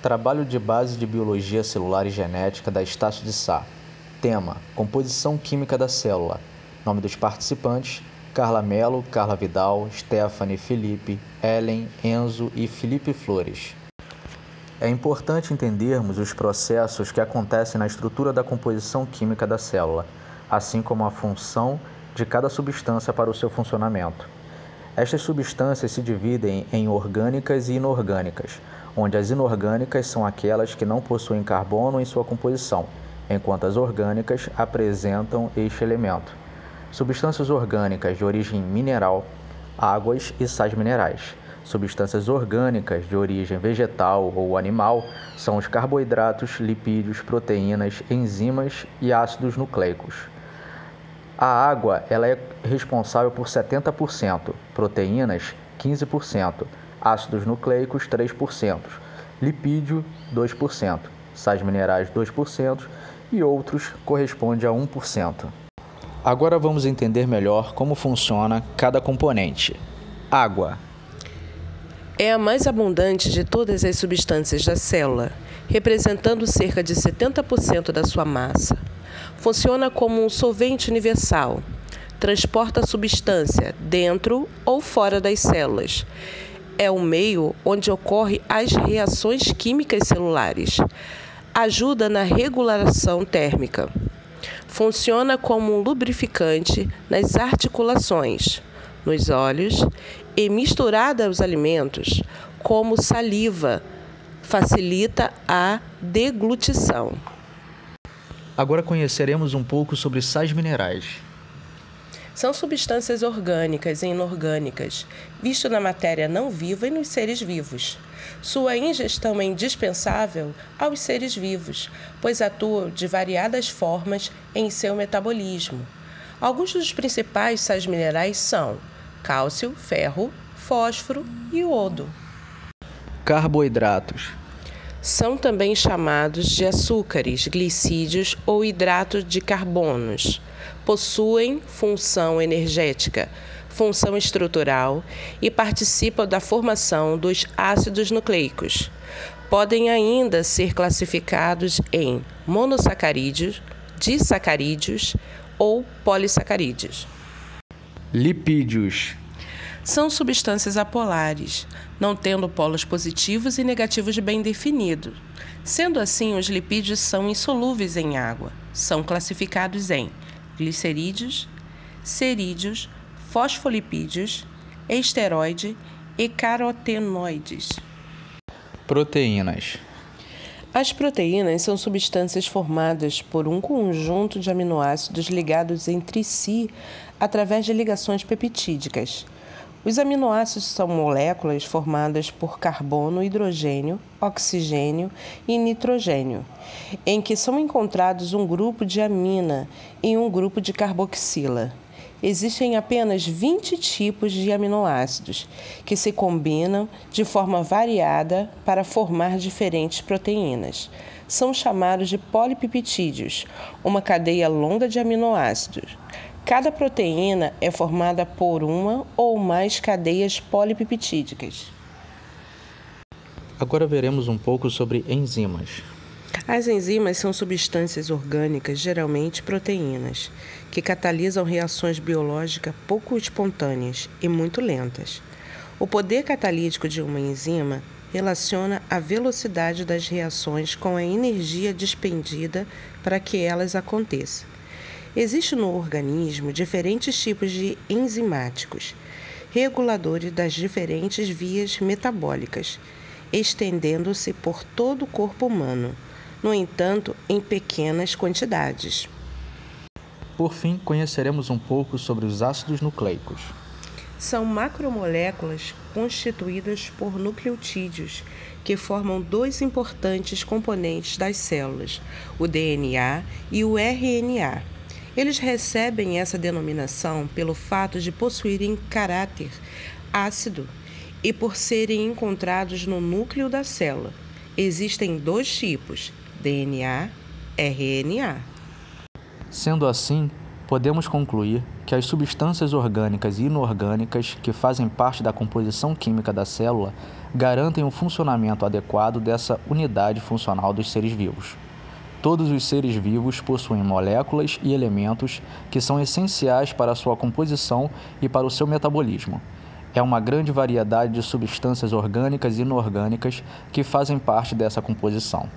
Trabalho de base de biologia celular e genética da Estácio de Sá. Tema: Composição química da célula. Nome dos participantes: Carla Melo, Carla Vidal, Stephanie, Felipe, Ellen, Enzo e Felipe Flores. É importante entendermos os processos que acontecem na estrutura da composição química da célula, assim como a função de cada substância para o seu funcionamento. Estas substâncias se dividem em orgânicas e inorgânicas, onde as inorgânicas são aquelas que não possuem carbono em sua composição, enquanto as orgânicas apresentam este elemento. Substâncias orgânicas de origem mineral, águas e sais minerais. Substâncias orgânicas de origem vegetal ou animal são os carboidratos, lipídios, proteínas, enzimas e ácidos nucleicos. A água ela é responsável por 70%, proteínas 15%, ácidos nucleicos 3%, lipídio 2%, sais minerais 2% e outros corresponde a 1%. Agora vamos entender melhor como funciona cada componente. Água é a mais abundante de todas as substâncias da célula, representando cerca de 70% da sua massa. Funciona como um solvente universal. Transporta substância dentro ou fora das células. É o meio onde ocorrem as reações químicas celulares. Ajuda na regulação térmica. Funciona como um lubrificante nas articulações, nos olhos e misturada aos alimentos, como saliva, facilita a deglutição. Agora conheceremos um pouco sobre sais minerais. São substâncias orgânicas e inorgânicas, visto na matéria não viva e nos seres vivos. Sua ingestão é indispensável aos seres vivos, pois atuam de variadas formas em seu metabolismo. Alguns dos principais sais minerais são cálcio, ferro, fósforo e iodo. Carboidratos são também chamados de açúcares, glicídios ou hidratos de carbonos. Possuem função energética, função estrutural e participam da formação dos ácidos nucleicos. Podem ainda ser classificados em monossacarídeos, disacarídeos ou polissacarídeos. Lipídios são substâncias apolares, não tendo polos positivos e negativos bem definidos. Sendo assim, os lipídios são insolúveis em água. São classificados em glicerídeos, cerídeos, fosfolipídios, esteroide e carotenoides. Proteínas. As proteínas são substâncias formadas por um conjunto de aminoácidos ligados entre si através de ligações peptídicas. Os aminoácidos são moléculas formadas por carbono, hidrogênio, oxigênio e nitrogênio, em que são encontrados um grupo de amina e um grupo de carboxila. Existem apenas 20 tipos de aminoácidos que se combinam de forma variada para formar diferentes proteínas. São chamados de polipeptídeos, uma cadeia longa de aminoácidos. Cada proteína é formada por uma ou mais cadeias polipeptídicas. Agora veremos um pouco sobre enzimas. As enzimas são substâncias orgânicas, geralmente proteínas, que catalisam reações biológicas pouco espontâneas e muito lentas. O poder catalítico de uma enzima relaciona a velocidade das reações com a energia despendida para que elas aconteçam. Existem no organismo diferentes tipos de enzimáticos, reguladores das diferentes vias metabólicas, estendendo-se por todo o corpo humano, no entanto, em pequenas quantidades. Por fim, conheceremos um pouco sobre os ácidos nucleicos. São macromoléculas constituídas por nucleotídeos que formam dois importantes componentes das células, o DNA e o RNA. Eles recebem essa denominação pelo fato de possuírem caráter ácido e por serem encontrados no núcleo da célula. Existem dois tipos, DNA, RNA. Sendo assim, podemos concluir que as substâncias orgânicas e inorgânicas que fazem parte da composição química da célula garantem o funcionamento adequado dessa unidade funcional dos seres vivos. Todos os seres vivos possuem moléculas e elementos que são essenciais para a sua composição e para o seu metabolismo. É uma grande variedade de substâncias orgânicas e inorgânicas que fazem parte dessa composição.